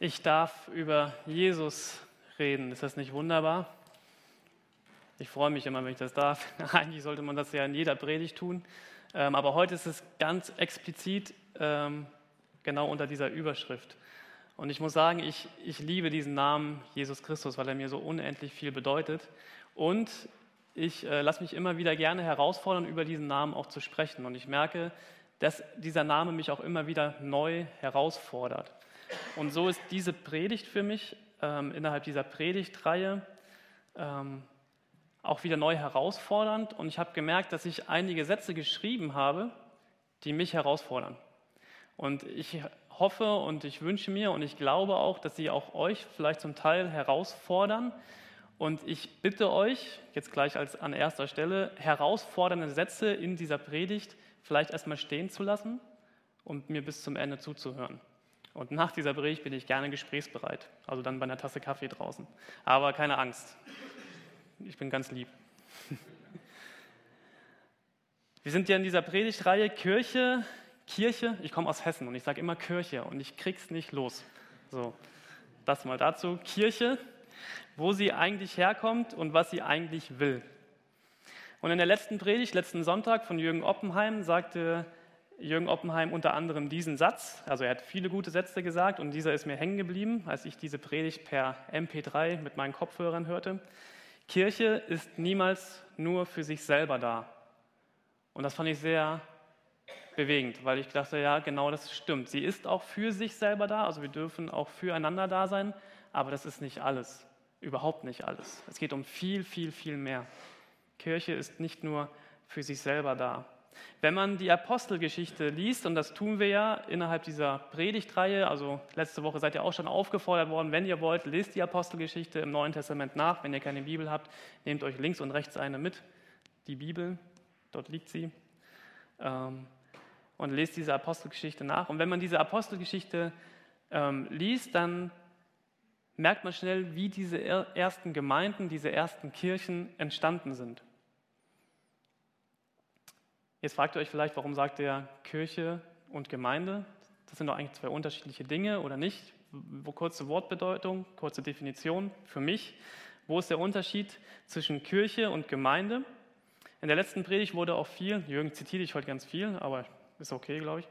Ich darf über Jesus reden. Ist das nicht wunderbar? Ich freue mich immer, wenn ich das darf. Eigentlich sollte man das ja in jeder Predigt tun. Ähm, aber heute ist es ganz explizit ähm, genau unter dieser Überschrift. Und ich muss sagen, ich, ich liebe diesen Namen Jesus Christus, weil er mir so unendlich viel bedeutet. Und ich äh, lasse mich immer wieder gerne herausfordern, über diesen Namen auch zu sprechen. Und ich merke, dass dieser Name mich auch immer wieder neu herausfordert. Und so ist diese Predigt für mich ähm, innerhalb dieser Predigtreihe ähm, auch wieder neu herausfordernd. Und ich habe gemerkt, dass ich einige Sätze geschrieben habe, die mich herausfordern. Und ich hoffe und ich wünsche mir und ich glaube auch, dass sie auch euch vielleicht zum Teil herausfordern. Und ich bitte euch, jetzt gleich als an erster Stelle, herausfordernde Sätze in dieser Predigt vielleicht erstmal stehen zu lassen und mir bis zum Ende zuzuhören. Und nach dieser Predigt bin ich gerne gesprächsbereit, also dann bei einer Tasse Kaffee draußen. Aber keine Angst, ich bin ganz lieb. Wir sind ja in dieser Predigtreihe Kirche, Kirche, ich komme aus Hessen und ich sage immer Kirche und ich krieg's nicht los. So, das mal dazu. Kirche, wo sie eigentlich herkommt und was sie eigentlich will. Und in der letzten Predigt, letzten Sonntag von Jürgen Oppenheim, sagte Jürgen Oppenheim unter anderem diesen Satz. Also er hat viele gute Sätze gesagt und dieser ist mir hängen geblieben, als ich diese Predigt per MP3 mit meinen Kopfhörern hörte. Kirche ist niemals nur für sich selber da. Und das fand ich sehr bewegend, weil ich dachte, ja, genau das stimmt. Sie ist auch für sich selber da, also wir dürfen auch füreinander da sein, aber das ist nicht alles, überhaupt nicht alles. Es geht um viel, viel, viel mehr. Kirche ist nicht nur für sich selber da. Wenn man die Apostelgeschichte liest, und das tun wir ja innerhalb dieser Predigtreihe, also letzte Woche seid ihr auch schon aufgefordert worden, wenn ihr wollt, lest die Apostelgeschichte im Neuen Testament nach. Wenn ihr keine Bibel habt, nehmt euch links und rechts eine mit, die Bibel, dort liegt sie, ähm, und lest diese Apostelgeschichte nach. Und wenn man diese Apostelgeschichte ähm, liest, dann merkt man schnell, wie diese ersten Gemeinden, diese ersten Kirchen entstanden sind. Jetzt fragt ihr euch vielleicht, warum sagt er Kirche und Gemeinde? Das sind doch eigentlich zwei unterschiedliche Dinge oder nicht? Kurze Wortbedeutung, kurze Definition für mich. Wo ist der Unterschied zwischen Kirche und Gemeinde? In der letzten Predigt wurde auch viel, Jürgen zitiert ich heute ganz viel, aber ist okay, glaube ich.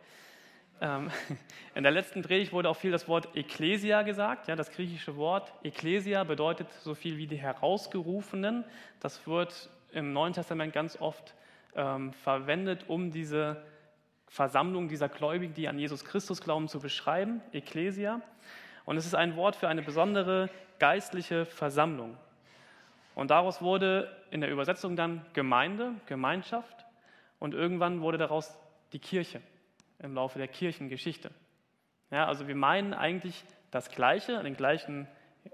Ähm, in der letzten Predigt wurde auch viel das Wort Ekklesia gesagt. Ja, das griechische Wort Ekklesia bedeutet so viel wie die Herausgerufenen. Das wird im Neuen Testament ganz oft ähm, verwendet, um diese Versammlung dieser Gläubigen, die an Jesus Christus glauben, zu beschreiben, Ecclesia. Und es ist ein Wort für eine besondere geistliche Versammlung. Und daraus wurde in der Übersetzung dann Gemeinde, Gemeinschaft und irgendwann wurde daraus die Kirche im Laufe der Kirchengeschichte. Ja, also wir meinen eigentlich das Gleiche, den gleichen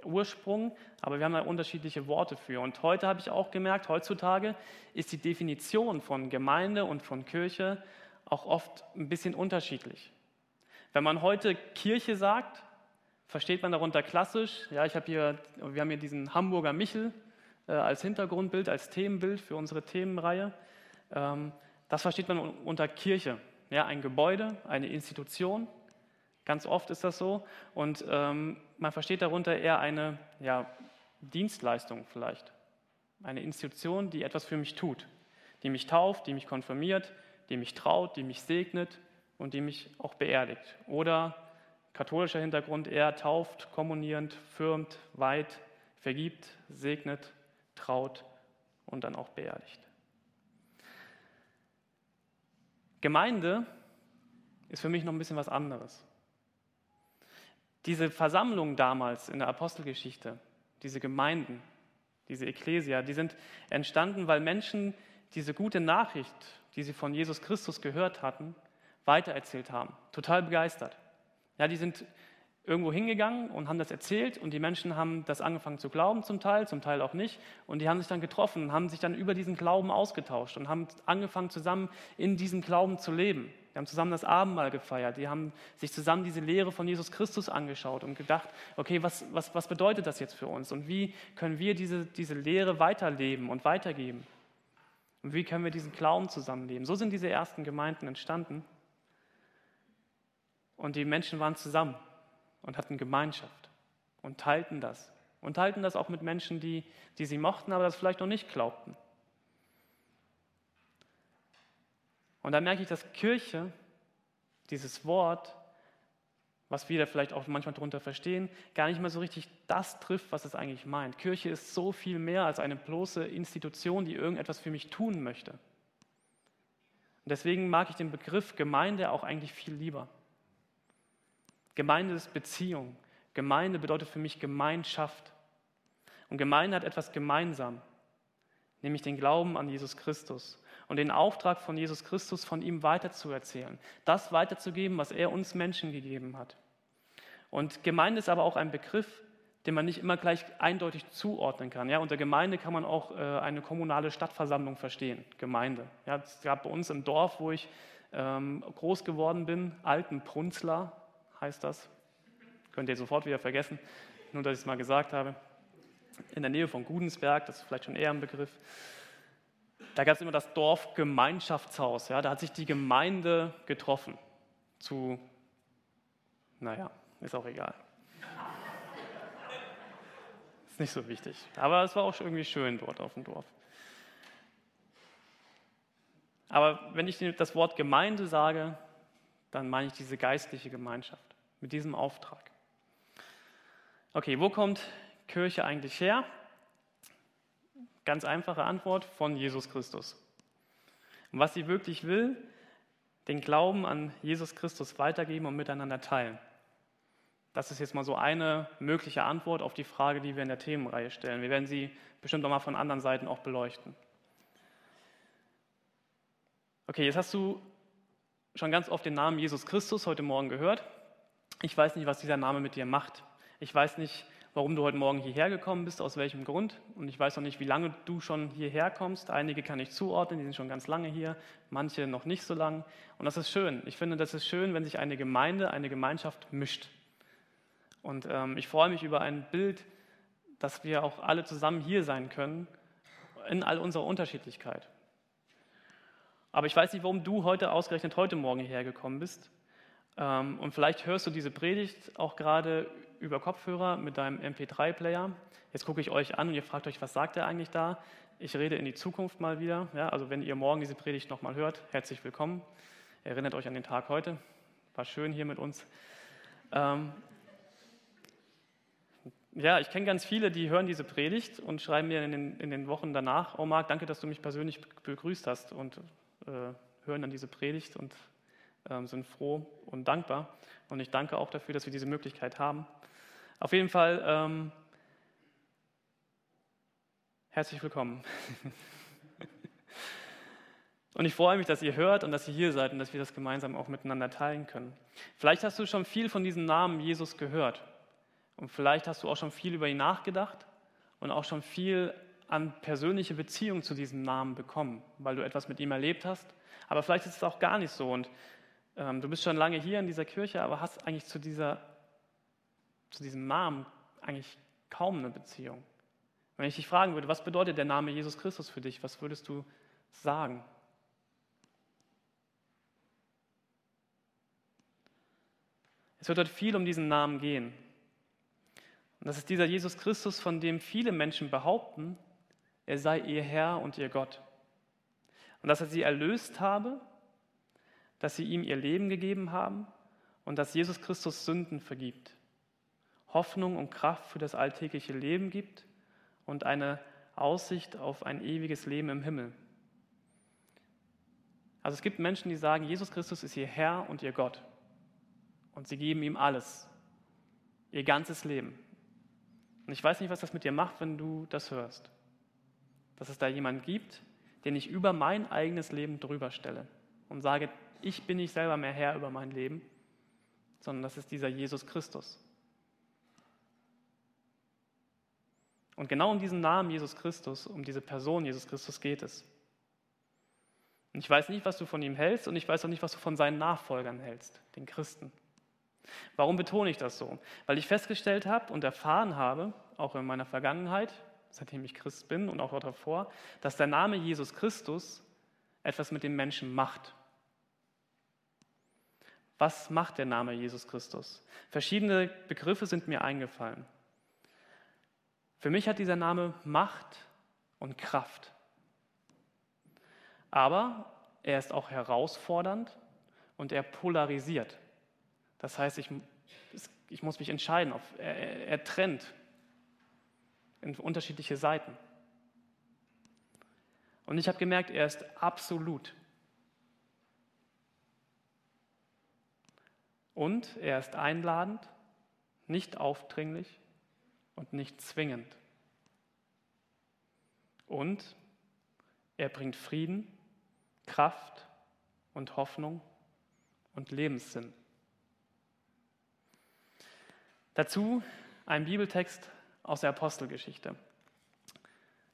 Ursprung, aber wir haben da unterschiedliche Worte für. Und heute habe ich auch gemerkt, heutzutage ist die Definition von Gemeinde und von Kirche auch oft ein bisschen unterschiedlich. Wenn man heute Kirche sagt, versteht man darunter klassisch, ja, ich habe hier, wir haben hier diesen Hamburger Michel äh, als Hintergrundbild, als Themenbild für unsere Themenreihe. Ähm, das versteht man unter Kirche, ja, ein Gebäude, eine Institution, Ganz oft ist das so. Und ähm, man versteht darunter eher eine ja, Dienstleistung vielleicht. Eine Institution, die etwas für mich tut. Die mich tauft, die mich konfirmiert, die mich traut, die mich segnet und die mich auch beerdigt. Oder katholischer Hintergrund eher tauft, kommunierend, firmt, weiht, vergibt, segnet, traut und dann auch beerdigt. Gemeinde ist für mich noch ein bisschen was anderes. Diese Versammlung damals in der Apostelgeschichte, diese Gemeinden, diese Ekklesia, die sind entstanden, weil Menschen diese gute Nachricht, die sie von Jesus Christus gehört hatten, weitererzählt haben. Total begeistert. Ja, die sind irgendwo hingegangen und haben das erzählt und die Menschen haben das angefangen zu glauben zum Teil, zum Teil auch nicht. Und die haben sich dann getroffen haben sich dann über diesen Glauben ausgetauscht und haben angefangen zusammen in diesem Glauben zu leben. Die haben zusammen das Abendmahl gefeiert. Die haben sich zusammen diese Lehre von Jesus Christus angeschaut und gedacht, okay, was, was, was bedeutet das jetzt für uns? Und wie können wir diese, diese Lehre weiterleben und weitergeben? Und wie können wir diesen Glauben zusammenleben? So sind diese ersten Gemeinden entstanden. Und die Menschen waren zusammen. und hatten Gemeinschaft und teilten das. Und teilten das auch mit Menschen, die, die sie mochten, aber das vielleicht noch nicht glaubten. Und da merke ich, dass Kirche, dieses Wort, was wir da vielleicht auch manchmal darunter verstehen, gar nicht mehr so richtig das trifft, was es eigentlich meint. Kirche ist so viel mehr als eine bloße Institution, die irgendetwas für mich tun möchte. Und deswegen mag ich den Begriff Gemeinde auch eigentlich viel lieber. Gemeinde ist Beziehung. Gemeinde bedeutet für mich Gemeinschaft. Und Gemeinde hat etwas gemeinsam, nämlich den Glauben an Jesus Christus und den Auftrag von Jesus Christus von ihm weiterzuerzählen, das weiterzugeben, was er uns Menschen gegeben hat. Und Gemeinde ist aber auch ein Begriff, den man nicht immer gleich eindeutig zuordnen kann. Ja, unter Gemeinde kann man auch äh, eine kommunale Stadtversammlung verstehen, Gemeinde. Ja, es gab bei uns im Dorf, wo ich ähm, groß geworden bin, Altenprunzler heißt das. Könnt ihr sofort wieder vergessen, nur dass ich es mal gesagt habe. In der Nähe von Gudensberg, das ist vielleicht schon eher ein Begriff. Da gab es immer das Dorfgemeinschaftshaus. Ja, da hat sich die Gemeinde getroffen zu, naja, ist auch egal. Ist nicht so wichtig. Aber es war auch irgendwie schön dort auf dem Dorf. Aber wenn ich das Wort Gemeinde sage, dann meine ich diese geistliche Gemeinschaft mit diesem Auftrag. Okay, wo kommt Kirche eigentlich her? Ganz einfache Antwort von Jesus Christus. Und was sie wirklich will, den Glauben an Jesus Christus weitergeben und miteinander teilen. Das ist jetzt mal so eine mögliche Antwort auf die Frage, die wir in der Themenreihe stellen. Wir werden sie bestimmt auch mal von anderen Seiten auch beleuchten. Okay, jetzt hast du schon ganz oft den Namen Jesus Christus heute Morgen gehört. Ich weiß nicht, was dieser Name mit dir macht. Ich weiß nicht, warum du heute Morgen hierher gekommen bist, aus welchem Grund. Und ich weiß auch nicht, wie lange du schon hierher kommst. Einige kann ich zuordnen, die sind schon ganz lange hier, manche noch nicht so lang. Und das ist schön. Ich finde, das ist schön, wenn sich eine Gemeinde, eine Gemeinschaft mischt. Und ähm, ich freue mich über ein Bild, dass wir auch alle zusammen hier sein können, in all unserer Unterschiedlichkeit. Aber ich weiß nicht, warum du heute ausgerechnet heute Morgen hierher gekommen bist. Ähm, und vielleicht hörst du diese Predigt auch gerade über Kopfhörer mit deinem MP3-Player. Jetzt gucke ich euch an und ihr fragt euch, was sagt er eigentlich da? Ich rede in die Zukunft mal wieder. Ja, also wenn ihr morgen diese Predigt nochmal hört, herzlich willkommen. Erinnert euch an den Tag heute. War schön hier mit uns. Ähm, ja, ich kenne ganz viele, die hören diese Predigt und schreiben mir in den, in den Wochen danach, oh Marc, danke, dass du mich persönlich begrüßt hast und äh, hören dann diese Predigt und sind froh und dankbar. Und ich danke auch dafür, dass wir diese Möglichkeit haben. Auf jeden Fall ähm, herzlich willkommen. und ich freue mich, dass ihr hört und dass ihr hier seid und dass wir das gemeinsam auch miteinander teilen können. Vielleicht hast du schon viel von diesem Namen Jesus gehört. Und vielleicht hast du auch schon viel über ihn nachgedacht und auch schon viel an persönliche Beziehung zu diesem Namen bekommen, weil du etwas mit ihm erlebt hast. Aber vielleicht ist es auch gar nicht so. Und ähm, du bist schon lange hier in dieser Kirche, aber hast eigentlich zu dieser zu diesem Namen eigentlich kaum eine Beziehung. Wenn ich dich fragen würde, was bedeutet der Name Jesus Christus für dich, was würdest du sagen? Es wird heute viel um diesen Namen gehen. Und das ist dieser Jesus Christus, von dem viele Menschen behaupten, er sei ihr Herr und ihr Gott. Und dass er sie erlöst habe, dass sie ihm ihr Leben gegeben haben und dass Jesus Christus Sünden vergibt. Hoffnung und Kraft für das alltägliche Leben gibt und eine Aussicht auf ein ewiges Leben im Himmel. Also es gibt Menschen, die sagen, Jesus Christus ist ihr Herr und ihr Gott. Und sie geben ihm alles, ihr ganzes Leben. Und ich weiß nicht, was das mit dir macht, wenn du das hörst. Dass es da jemanden gibt, den ich über mein eigenes Leben drüber stelle und sage, ich bin nicht selber mehr Herr über mein Leben, sondern das ist dieser Jesus Christus. Und genau um diesen Namen Jesus Christus, um diese Person Jesus Christus geht es. Und ich weiß nicht, was du von ihm hältst und ich weiß auch nicht, was du von seinen Nachfolgern hältst, den Christen. Warum betone ich das so? Weil ich festgestellt habe und erfahren habe, auch in meiner Vergangenheit, seitdem ich Christ bin und auch davor, dass der Name Jesus Christus etwas mit dem Menschen macht. Was macht der Name Jesus Christus? Verschiedene Begriffe sind mir eingefallen. Für mich hat dieser Name Macht und Kraft. Aber er ist auch herausfordernd und er polarisiert. Das heißt, ich, ich muss mich entscheiden. Er, er trennt in unterschiedliche Seiten. Und ich habe gemerkt, er ist absolut. Und er ist einladend, nicht aufdringlich und nicht zwingend. Und er bringt Frieden, Kraft und Hoffnung und Lebenssinn. Dazu ein Bibeltext aus der Apostelgeschichte.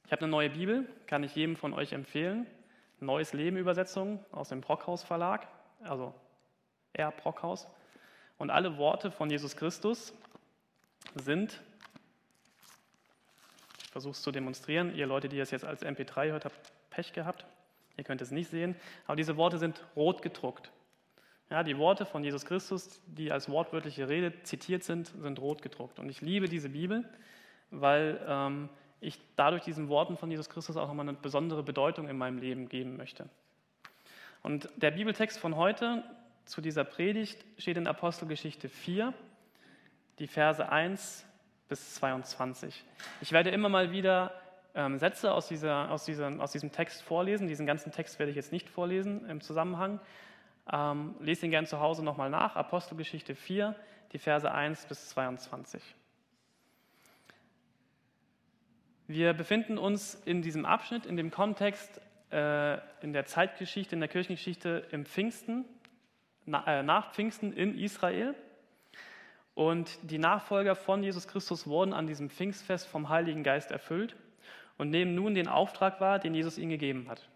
Ich habe eine neue Bibel, kann ich jedem von euch empfehlen. Neues Leben Übersetzung aus dem Brockhaus Verlag, also R. Brockhaus. Und alle Worte von Jesus Christus sind, ich versuche es zu demonstrieren, ihr Leute, die es jetzt als MP3 hört, habt Pech gehabt. Ihr könnt es nicht sehen, aber diese Worte sind rot gedruckt. Ja, die Worte von Jesus Christus, die als wortwörtliche Rede zitiert sind, sind rot gedruckt. Und ich liebe diese Bibel, weil ähm, ich dadurch diesen Worten von Jesus Christus auch nochmal eine besondere Bedeutung in meinem Leben geben möchte. Und der Bibeltext von heute zu dieser Predigt steht in Apostelgeschichte 4, die Verse 1 bis 22. Ich werde immer mal wieder ähm, Sätze aus, dieser, aus, dieser, aus diesem Text vorlesen. Diesen ganzen Text werde ich jetzt nicht vorlesen im Zusammenhang. Ähm, lest ihn gerne zu Hause nochmal nach. Apostelgeschichte 4, die Verse 1 bis 22. Wir befinden uns in diesem Abschnitt, in dem Kontext, äh, in der Zeitgeschichte, in der Kirchengeschichte im Pfingsten, nach Pfingsten in Israel. Und die Nachfolger von Jesus Christus wurden an diesem Pfingstfest vom Heiligen Geist erfüllt und nehmen nun den Auftrag wahr, den Jesus ihnen gegeben hat,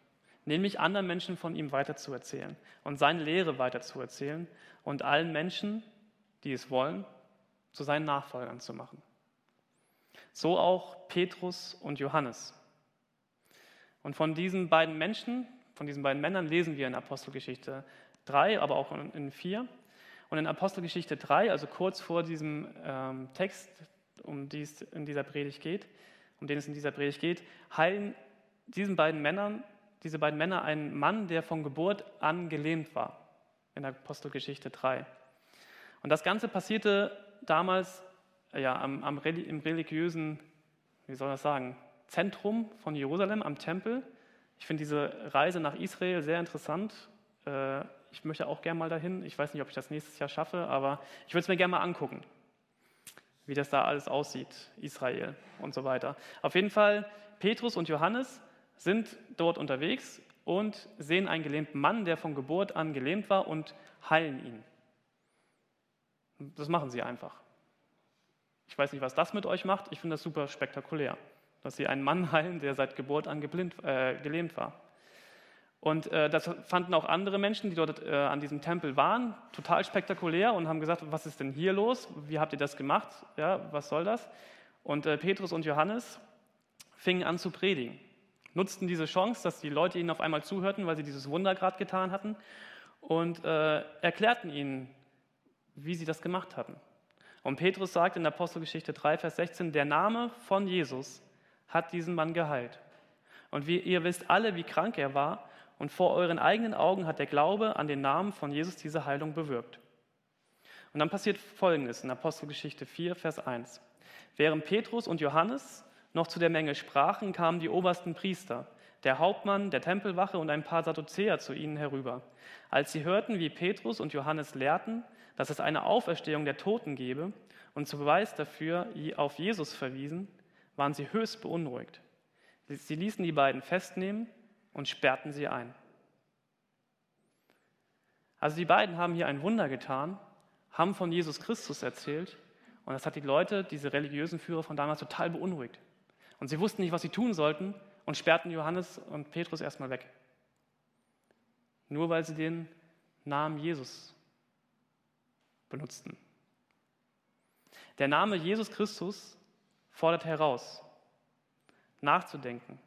nämlich anderen Menschen von ihm weiterzuerzählen und seine Lehre weiterzuerzählen und allen Menschen, die es wollen, zu seinen Nachfolgern zu machen. So auch Petrus und Johannes. Und von diesen beiden Menschen, von diesen beiden Männern lesen wir in Apostelgeschichte 3, aber auch in 4. Und in Apostelgeschichte 3, also kurz vor diesem ähm, Text, um die es in dieser Predigt geht, um den es in dieser Predigt geht, heilen diesen beiden Männern, diese beiden Männer einen Mann, der von Geburt an gelähmt war, in Apostelgeschichte 3. Und das Ganze passierte damals ja, am, am, im religiösen, wie soll das sagen, Zentrum von Jerusalem, am Tempel. Ich finde diese Reise nach Israel sehr interessant. Äh, ich möchte auch gerne mal dahin. Ich weiß nicht, ob ich das nächstes Jahr schaffe, aber ich würde es mir gerne mal angucken, wie das da alles aussieht, Israel und so weiter. Auf jeden Fall, Petrus und Johannes sind dort unterwegs und sehen einen gelähmten Mann, der von Geburt an gelähmt war, und heilen ihn. Das machen sie einfach. Ich weiß nicht, was das mit euch macht. Ich finde das super spektakulär, dass sie einen Mann heilen, der seit Geburt an geblind, äh, gelähmt war. Und äh, das fanden auch andere Menschen, die dort äh, an diesem Tempel waren, total spektakulär und haben gesagt, was ist denn hier los? Wie habt ihr das gemacht? Ja, was soll das? Und äh, Petrus und Johannes fingen an zu predigen, nutzten diese Chance, dass die Leute ihnen auf einmal zuhörten, weil sie dieses Wunder gerade getan hatten und äh, erklärten ihnen, wie sie das gemacht hatten. Und Petrus sagt in Apostelgeschichte 3, Vers 16, der Name von Jesus hat diesen Mann geheilt. Und wie, ihr wisst alle, wie krank er war und vor euren eigenen Augen hat der Glaube an den Namen von Jesus diese Heilung bewirkt. Und dann passiert Folgendes in Apostelgeschichte 4, Vers 1. Während Petrus und Johannes noch zu der Menge sprachen, kamen die obersten Priester, der Hauptmann der Tempelwache und ein paar Sadduzäer zu ihnen herüber. Als sie hörten, wie Petrus und Johannes lehrten, dass es eine Auferstehung der Toten gebe und zu Beweis dafür auf Jesus verwiesen, waren sie höchst beunruhigt. Sie ließen die beiden festnehmen und sperrten sie ein. Also die beiden haben hier ein Wunder getan, haben von Jesus Christus erzählt und das hat die Leute, diese religiösen Führer von damals total beunruhigt. Und sie wussten nicht, was sie tun sollten und sperrten Johannes und Petrus erstmal weg. Nur weil sie den Namen Jesus benutzten. Der Name Jesus Christus fordert heraus, nachzudenken,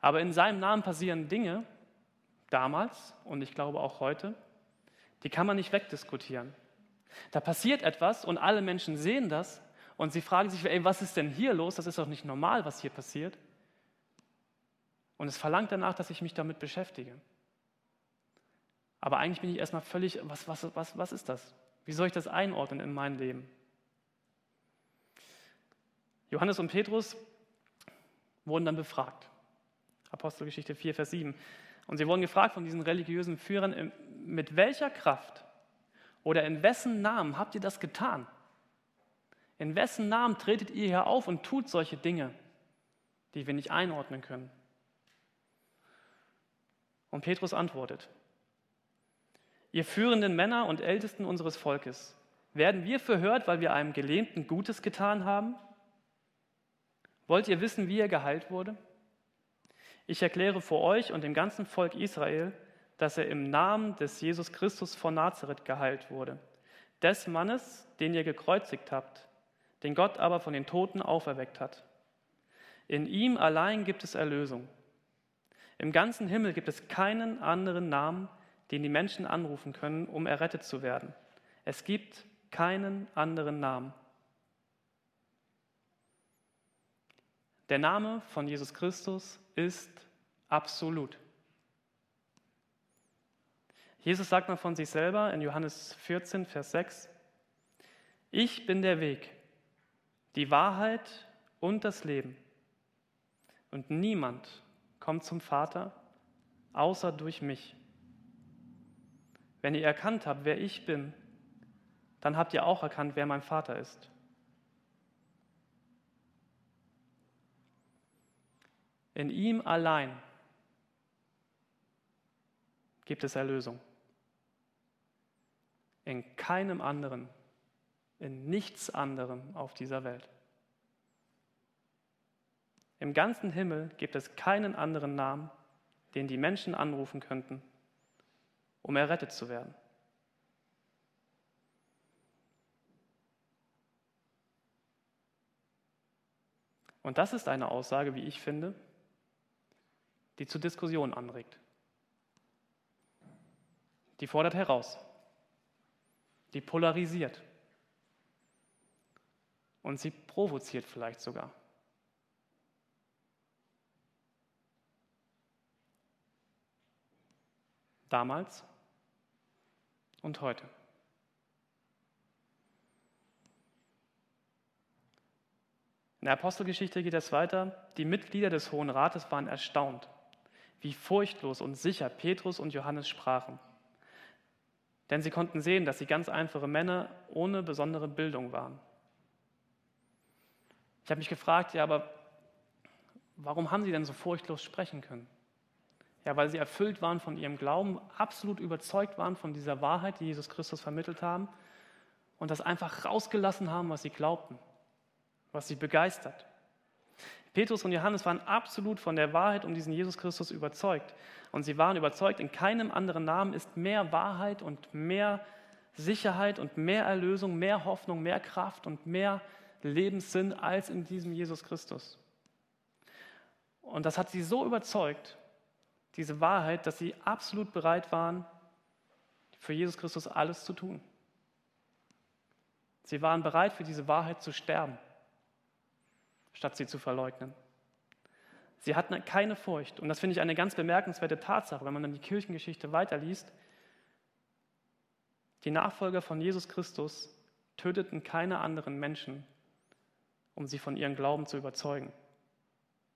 aber in seinem Namen passieren Dinge, damals und ich glaube auch heute, Die kann man nicht wegdiskutieren. Da passiert etwas und alle Menschen sehen das und sie fragen sich, ey, was ist denn hier los? Das ist doch nicht normal, was hier passiert. Und es verlangt danach, dass ich mich damit beschäftige. Aber eigentlich bin ich erstmal völlig, was, was, was, was ist das? Wie soll ich das einordnen in mein Leben? Johannes und Petrus wurden dann befragt. Apostelgeschichte 4, Vers 7. Und sie wurden gefragt von diesen religiösen Führern, mit welcher Kraft oder in wessen Namen habt ihr das getan? In wessen Namen tretet ihr hier auf und tut solche Dinge, die wir nicht einordnen können? Und Petrus antwortet, ihr führenden Männer und Ältesten unseres Volkes, werden wir verhört, weil wir einem Gelähmten Gutes getan haben? Wollt ihr wissen, wie er geheilt wurde? Ich erkläre vor euch und dem ganzen Volk Israel, dass er im Namen des Jesus Christus von Nazareth geheilt wurde, des Mannes, den ihr gekreuzigt habt, den Gott aber von den Toten auferweckt hat. In ihm allein gibt es Erlösung. Im ganzen Himmel gibt es keinen anderen Namen, den die Menschen anrufen können, um errettet zu werden. Es gibt keinen anderen Namen. Der Name von Jesus Christus ist absolut. Jesus sagt mal von sich selber in Johannes 14, Vers 6, ich bin der Weg, die Wahrheit und das Leben. Und niemand kommt zum Vater außer durch mich. Wenn ihr erkannt habt, wer ich bin, dann habt ihr auch erkannt, wer mein Vater ist. In ihm allein gibt es Erlösung. In keinem anderen, in nichts anderem auf dieser Welt. Im ganzen Himmel gibt es keinen anderen Namen, den die Menschen anrufen könnten, um errettet zu werden. Und das ist eine Aussage, wie ich finde, die zu Diskussionen anregt. Die fordert heraus. Die polarisiert. Und sie provoziert vielleicht sogar. Damals und heute. In der Apostelgeschichte geht es weiter. Die Mitglieder des Hohen Rates waren erstaunt wie furchtlos und sicher Petrus und Johannes sprachen. Denn sie konnten sehen, dass sie ganz einfache Männer ohne besondere Bildung waren. Ich habe mich gefragt, ja, aber warum haben sie denn so furchtlos sprechen können? Ja, weil sie erfüllt waren von ihrem Glauben, absolut überzeugt waren von dieser Wahrheit, die Jesus Christus vermittelt haben und das einfach rausgelassen haben, was sie glaubten, was sie begeistert. Petrus und Johannes waren absolut von der Wahrheit um diesen Jesus Christus überzeugt. Und sie waren überzeugt, in keinem anderen Namen ist mehr Wahrheit und mehr Sicherheit und mehr Erlösung, mehr Hoffnung, mehr Kraft und mehr Lebenssinn als in diesem Jesus Christus. Und das hat sie so überzeugt, diese Wahrheit, dass sie absolut bereit waren, für Jesus Christus alles zu tun. Sie waren bereit, für diese Wahrheit zu sterben statt sie zu verleugnen. Sie hatten keine Furcht. Und das finde ich eine ganz bemerkenswerte Tatsache, wenn man dann die Kirchengeschichte weiterliest. Die Nachfolger von Jesus Christus töteten keine anderen Menschen, um sie von ihrem Glauben zu überzeugen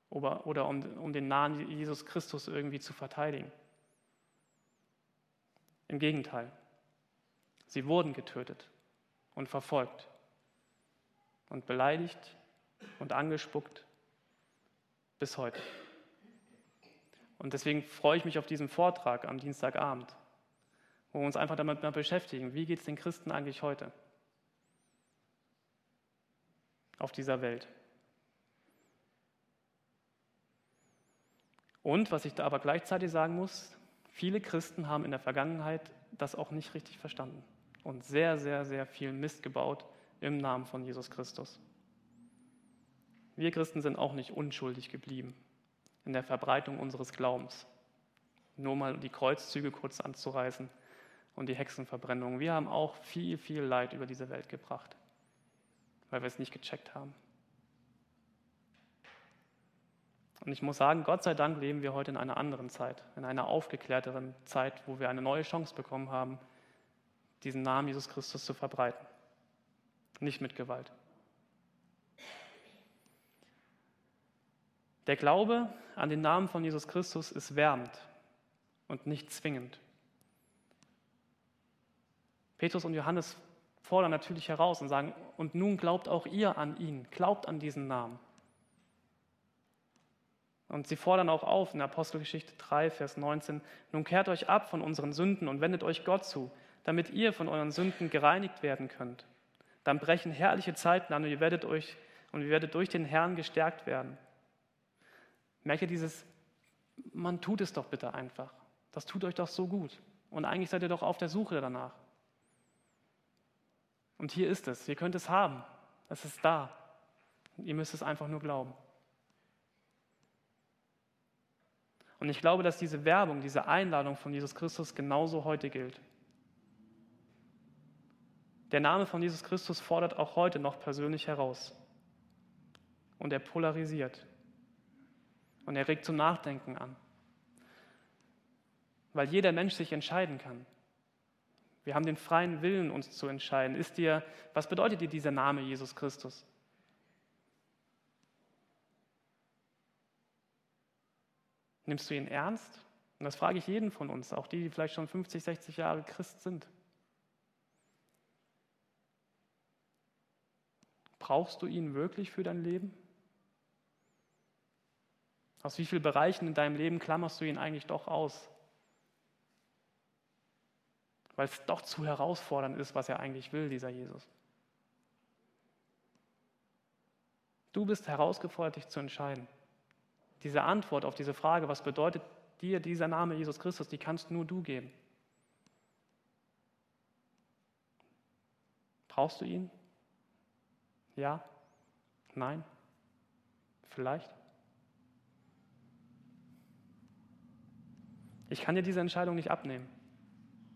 oder, oder um, um den Namen Jesus Christus irgendwie zu verteidigen. Im Gegenteil, sie wurden getötet und verfolgt und beleidigt und angespuckt bis heute. Und deswegen freue ich mich auf diesen Vortrag am Dienstagabend, wo wir uns einfach damit mal beschäftigen, wie geht es den Christen eigentlich heute auf dieser Welt. Und was ich da aber gleichzeitig sagen muss, viele Christen haben in der Vergangenheit das auch nicht richtig verstanden und sehr, sehr, sehr viel Mist gebaut im Namen von Jesus Christus. Wir Christen sind auch nicht unschuldig geblieben in der Verbreitung unseres Glaubens. Nur mal die Kreuzzüge kurz anzureißen. und die Hexenverbrennung. Wir haben auch viel, viel Leid über diese Welt gebracht, weil wir es nicht gecheckt haben. Und ich muss sagen, Gott sei Dank leben wir heute in einer anderen Zeit, in einer aufgeklärteren Zeit, wo wir eine neue Chance bekommen haben, diesen Namen Jesus Christus zu verbreiten. Nicht mit Gewalt. Der Glaube an den Namen von Jesus Christus ist wärmend und nicht zwingend. Petrus und Johannes fordern natürlich heraus und sagen, und nun glaubt auch ihr an ihn, glaubt an diesen Namen. Und sie fordern auch auf in Apostelgeschichte 3, Vers 19, nun kehrt euch ab von unseren Sünden und wendet euch Gott zu, damit ihr von euren Sünden gereinigt werden könnt. Dann brechen herrliche Zeiten an und ihr werdet, euch, und ihr werdet durch den Herrn gestärkt werden. Merkt ihr dieses, man tut es doch bitte einfach. Das tut euch doch so gut. Und eigentlich seid ihr doch auf der Suche danach. Und hier ist es, ihr könnt es haben. Es ist da. Ihr müsst es einfach nur glauben. Und ich glaube, dass diese Werbung, diese Einladung von Jesus Christus genauso heute gilt. Der Name von Jesus Christus fordert auch heute noch persönlich heraus. Und er polarisiert. Und er regt zum Nachdenken an. Weil jeder Mensch sich entscheiden kann. Wir haben den freien Willen, uns zu entscheiden. Ist dir, was bedeutet dir dieser Name Jesus Christus? Nimmst du ihn ernst? Und das frage ich jeden von uns, auch die, die vielleicht schon 50, 60 Jahre Christ sind. Brauchst du ihn wirklich für dein Leben? Aus wie vielen Bereichen in deinem Leben klammerst du ihn eigentlich doch aus? Weil es doch zu herausfordernd ist, was er eigentlich will, dieser Jesus. Du bist herausgefordert, dich zu entscheiden. Diese Antwort auf diese Frage, was bedeutet dir dieser Name Jesus Christus, die kannst nur du geben. Brauchst du ihn? Ja? Nein? Vielleicht? Ich kann dir diese Entscheidung nicht abnehmen.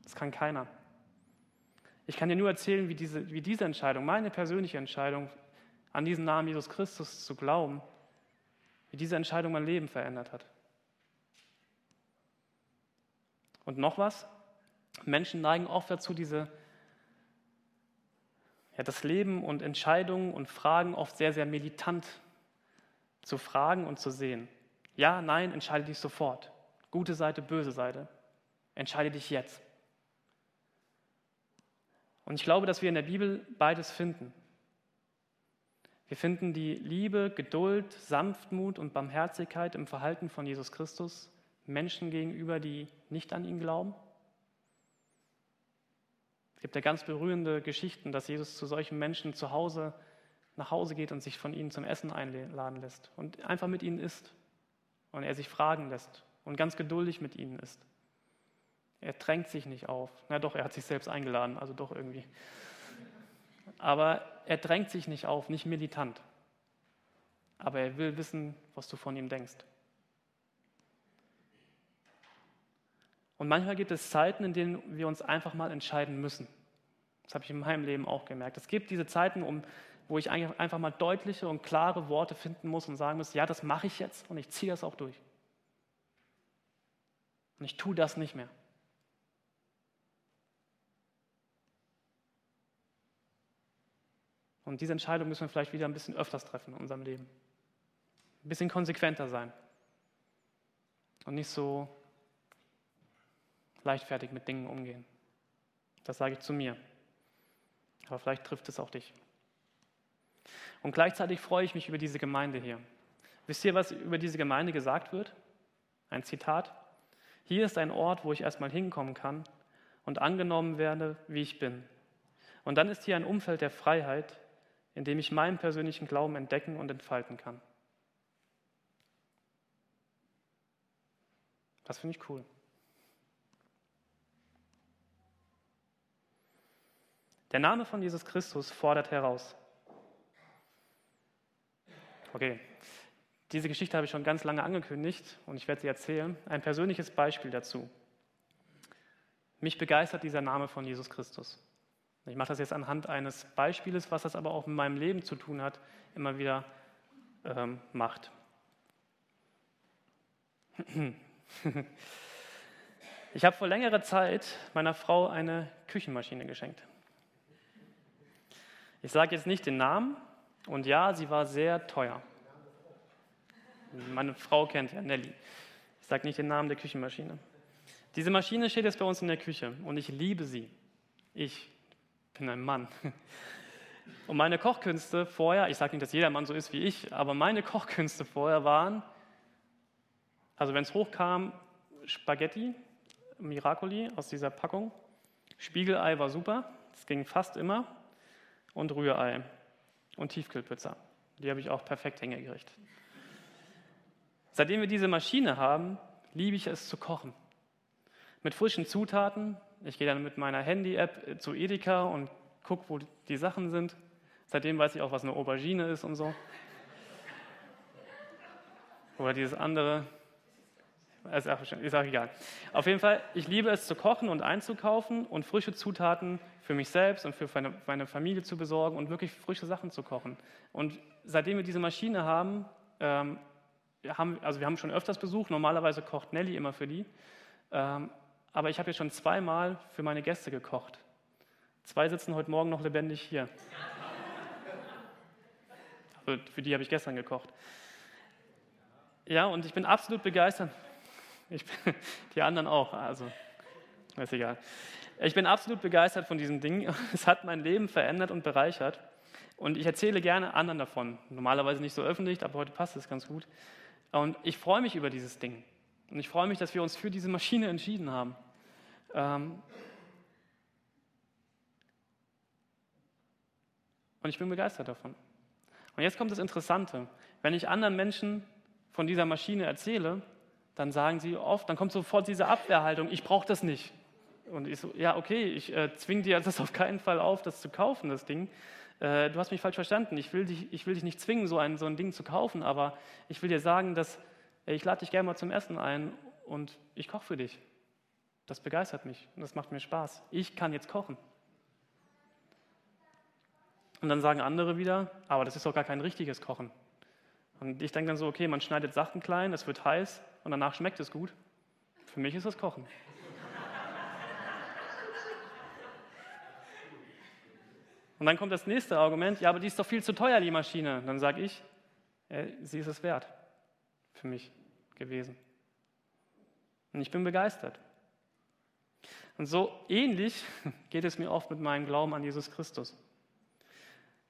Das kann keiner. Ich kann dir nur erzählen, wie diese, wie diese Entscheidung, meine persönliche Entscheidung, an diesen Namen Jesus Christus zu glauben, wie diese Entscheidung mein Leben verändert hat. Und noch was, Menschen neigen oft dazu, diese, ja, das Leben und Entscheidungen und Fragen oft sehr, sehr militant zu fragen und zu sehen. Ja, nein, entscheide dich sofort. Gute Seite, böse Seite. Entscheide dich jetzt. Und ich glaube, dass wir in der Bibel beides finden. Wir finden die Liebe, Geduld, Sanftmut und Barmherzigkeit im Verhalten von Jesus Christus Menschen gegenüber, die nicht an ihn glauben. Es gibt ja ganz berührende Geschichten, dass Jesus zu solchen Menschen zu Hause nach Hause geht und sich von ihnen zum Essen einladen lässt und einfach mit ihnen isst und er sich fragen lässt und ganz geduldig mit ihnen ist. Er drängt sich nicht auf. Na doch, er hat sich selbst eingeladen, also doch irgendwie aber er drängt sich nicht auf, nicht militant. Aber er will wissen, was du von ihm denkst. Und manchmal gibt es Zeiten, in denen wir uns einfach mal entscheiden müssen. Das habe ich in meinem Leben auch gemerkt. Es gibt diese Zeiten, um, wo ich einfach mal deutliche und klare Worte finden muss und sagen muss, ja, das mache ich jetzt und ich ziehe das auch durch. Und ich tue das nicht mehr. Und diese Entscheidung müssen wir vielleicht wieder ein bisschen öfters treffen in unserem Leben. Ein bisschen konsequenter sein. Und nicht so leichtfertig mit Dingen umgehen. Das sage ich zu mir. Aber vielleicht trifft es auch dich. Und gleichzeitig freue ich mich über diese Gemeinde hier. Wisst ihr, was über diese Gemeinde gesagt wird? Ein Zitat. Hier ist ein Ort, wo ich erstmal hinkommen kann und angenommen werde, wie ich bin. Und dann ist hier ein Umfeld der Freiheit, in dem ich meinen persönlichen Glauben entdecken und entfalten kann. Das finde ich cool. Der Name von Jesus Christus fordert heraus. Okay, diese Geschichte habe ich schon ganz lange angekündigt und ich werde sie erzählen. Ein persönliches Beispiel dazu. Mich begeistert dieser Name von Jesus Christus. Ich mache das jetzt anhand eines Beispieles, was das aber auch mit meinem Leben zu tun hat, immer wieder ähm, macht. Ich habe vor längerer Zeit meiner Frau eine Küchenmaschine geschenkt. Ich sage jetzt nicht den Namen und ja, sie war sehr teuer. Meine Frau kennt ja Nelly. Ich sage nicht den Namen der Küchenmaschine. Diese Maschine steht jetzt bei uns in der Küche und ich liebe sie. Ich bin ein Mann. Und meine Kochkünste vorher, ich sage nicht, dass jeder Mann so ist wie ich, aber meine Kochkünste vorher waren, also wenn es hochkam, Spaghetti, Miracoli aus dieser Packung, Spiegelei war super, das ging fast immer, und Rührei und Tiefkühlpizza. Die habe ich auch perfekt hingekriegt. Seitdem wir diese Maschine haben, liebe ich es zu kochen. Mit frischen Zutaten. Ich gehe dann mit meiner Handy-App zu Edeka und gucke, wo die Sachen sind. Seitdem weiß ich auch, was eine Aubergine ist und so. Oder dieses andere. Ist auch, ist auch egal. Auf jeden Fall, ich liebe es zu kochen und einzukaufen und frische Zutaten für mich selbst und für meine, meine Familie zu besorgen und wirklich frische Sachen zu kochen. Und seitdem wir diese Maschine haben, ähm, haben, also wir haben schon öfters Besuch, normalerweise kocht Nelly immer für die, ähm, aber ich habe jetzt schon zweimal für meine Gäste gekocht. Zwei sitzen heute Morgen noch lebendig hier. Also für die habe ich gestern gekocht. Ja, und ich bin absolut begeistert. Ich, die anderen auch, also ist egal. Ich bin absolut begeistert von diesem Ding. Es hat mein Leben verändert und bereichert. Und ich erzähle gerne anderen davon. Normalerweise nicht so öffentlich, aber heute passt es ganz gut. Und ich freue mich über dieses Ding. Und ich freue mich, dass wir uns für diese Maschine entschieden haben. Ähm und ich bin begeistert davon. Und jetzt kommt das Interessante. Wenn ich anderen Menschen von dieser Maschine erzähle, dann sagen sie oft, dann kommt sofort diese Abwehrhaltung, ich brauche das nicht. Und ich so, ja, okay, ich äh, zwinge dir das auf keinen Fall auf, das zu kaufen, das Ding. Äh, du hast mich falsch verstanden. Ich will, dich, ich will dich nicht zwingen, so ein, so ein Ding zu kaufen, aber ich will dir sagen, dass äh, ich lade dich gerne mal zum Essen ein und ich koche für dich. Das begeistert mich und das macht mir Spaß. Ich kann jetzt kochen. Und dann sagen andere wieder, aber das ist doch gar kein richtiges Kochen. Und ich denke dann so, okay, man schneidet Sachen klein, es wird heiß und danach schmeckt es gut. Für mich ist das Kochen. Und dann kommt das nächste Argument, ja, aber die ist doch viel zu teuer, die Maschine. dann sage ich, ja, sie ist es wert für mich gewesen. Und ich bin begeistert. Und so ähnlich geht es mir oft mit meinem Glauben an Jesus Christus.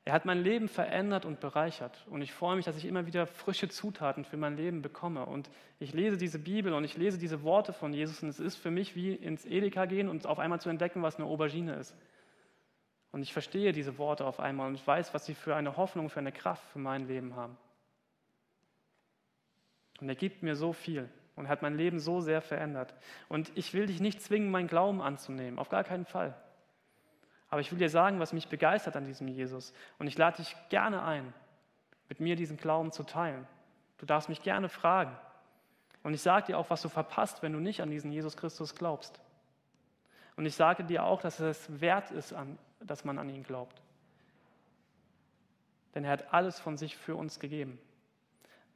Er hat mein Leben verändert und bereichert. Und ich freue mich, dass ich immer wieder frische Zutaten für mein Leben bekomme. Und ich lese diese Bibel und ich lese diese Worte von Jesus. Und es ist für mich wie ins Edeka gehen und auf einmal zu entdecken, was eine Aubergine ist. Und ich verstehe diese Worte auf einmal und ich weiß, was sie für eine Hoffnung, für eine Kraft für mein Leben haben. Und er gibt mir so viel und hat mein Leben so sehr verändert. Und ich will dich nicht zwingen, meinen Glauben anzunehmen, auf gar keinen Fall. Aber ich will dir sagen, was mich begeistert an diesem Jesus. Und ich lade dich gerne ein, mit mir diesen Glauben zu teilen. Du darfst mich gerne fragen. Und ich sage dir auch, was du verpasst, wenn du nicht an diesen Jesus Christus glaubst. Und ich sage dir auch, dass es wert ist, dass man an ihn glaubt. Denn er hat alles von sich für uns gegeben.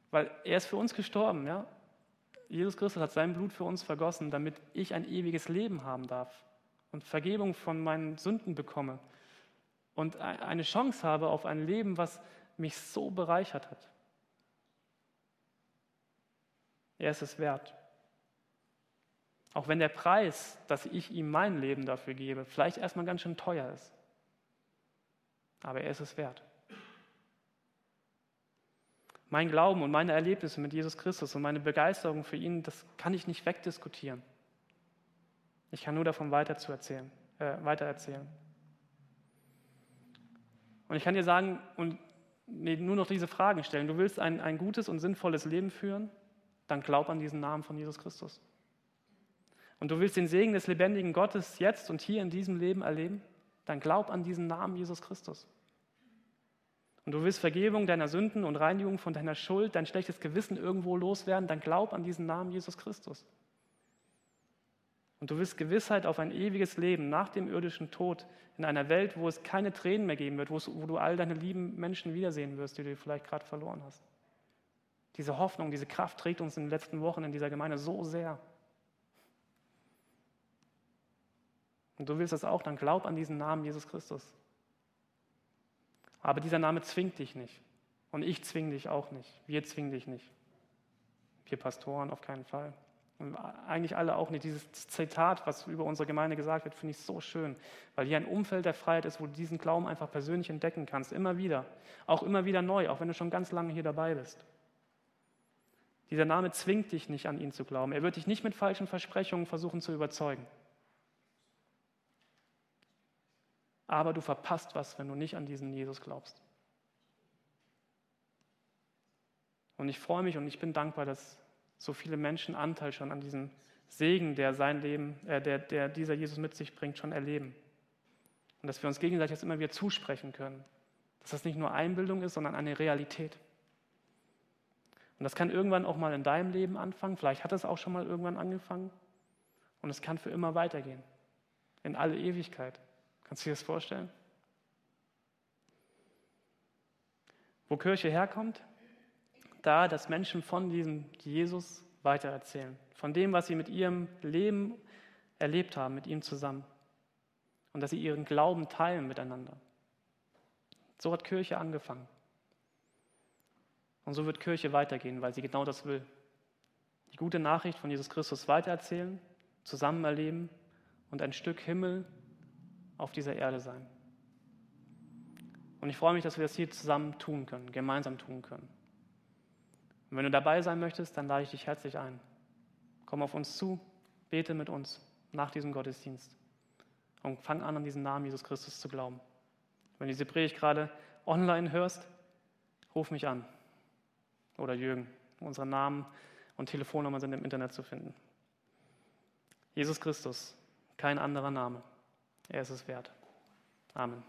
Weil er ist für uns gestorben, ja. Jesus Christus hat sein Blut für uns vergossen, damit ich ein ewiges Leben haben darf und Vergebung von meinen Sünden bekomme und eine Chance habe auf ein Leben, was mich so bereichert hat. Er ist es wert. Auch wenn der Preis, dass ich ihm mein Leben dafür gebe, vielleicht erstmal ganz schön teuer ist. Aber er ist es wert. Mein Glauben und meine Erlebnisse mit Jesus Christus und meine Begeisterung für ihn, das kann ich nicht wegdiskutieren. Ich kann nur davon weiter, äh, weiter. Und ich kann dir sagen und nee, nur noch diese Fragen stellen. Du willst ein, ein gutes und sinnvolles Leben führen, dann glaub an diesen Namen von Jesus Christus. Und du willst den Segen des lebendigen Gottes jetzt und hier in diesem Leben erleben, dann glaub an diesen Namen Jesus Christus. Und du willst Vergebung deiner Sünden und Reinigung von deiner Schuld, dein schlechtes Gewissen irgendwo loswerden, dann glaub an diesen Namen Jesus Christus. Und du wirst Gewissheit auf ein ewiges Leben nach dem irdischen Tod in einer Welt, wo es keine Tränen mehr geben wird, wo du all deine lieben Menschen wiedersehen wirst, die du vielleicht gerade verloren hast. Diese Hoffnung, diese Kraft trägt uns in den letzten Wochen in dieser Gemeinde so sehr. Und du willst das auch, dann glaub an diesen Namen Jesus Christus. Aber dieser Name zwingt dich nicht. Und ich zwinge dich auch nicht. Wir zwingen dich nicht. Wir Pastoren auf keinen Fall. Und eigentlich alle auch nicht. Dieses Zitat, was über unsere Gemeinde gesagt wird, finde ich so schön, weil hier ein Umfeld der Freiheit ist, wo du diesen Glauben einfach persönlich entdecken kannst, immer wieder. Auch immer wieder neu, auch wenn du schon ganz lange hier dabei bist. Dieser Name zwingt dich nicht an ihn zu glauben. Er wird dich nicht mit falschen Versprechungen versuchen zu überzeugen. Aber du verpasst was, wenn du nicht an diesen Jesus glaubst. Und ich freue mich und ich bin dankbar, dass so viele Menschen Anteil schon an diesem Segen, der sein Leben, äh, der, der dieser Jesus mit sich bringt, schon erleben. Und dass wir uns gegenseitig das immer wieder zusprechen können. Dass das nicht nur Einbildung ist, sondern eine Realität. Und das kann irgendwann auch mal in deinem Leben anfangen. Vielleicht hat es auch schon mal irgendwann angefangen. Und es kann für immer weitergehen. In alle Ewigkeit. Kannst du dir das vorstellen? Wo Kirche herkommt, da, dass Menschen von diesem Jesus weitererzählen, von dem, was sie mit ihrem Leben erlebt haben, mit ihm zusammen. Und dass sie ihren Glauben teilen miteinander. So hat Kirche angefangen. Und so wird Kirche weitergehen, weil sie genau das will. Die gute Nachricht von Jesus Christus weitererzählen, zusammen erleben und ein Stück Himmel auf dieser Erde sein. Und ich freue mich, dass wir das hier zusammen tun können, gemeinsam tun können. Und wenn du dabei sein möchtest, dann lade ich dich herzlich ein. Komm auf uns zu, bete mit uns nach diesem Gottesdienst und fang an, an diesen Namen Jesus Christus zu glauben. Wenn du diese Predigt gerade online hörst, ruf mich an. Oder Jürgen. Unsere Namen und Telefonnummern sind im Internet zu finden. Jesus Christus, kein anderer Name. Er ist es wert. Amen.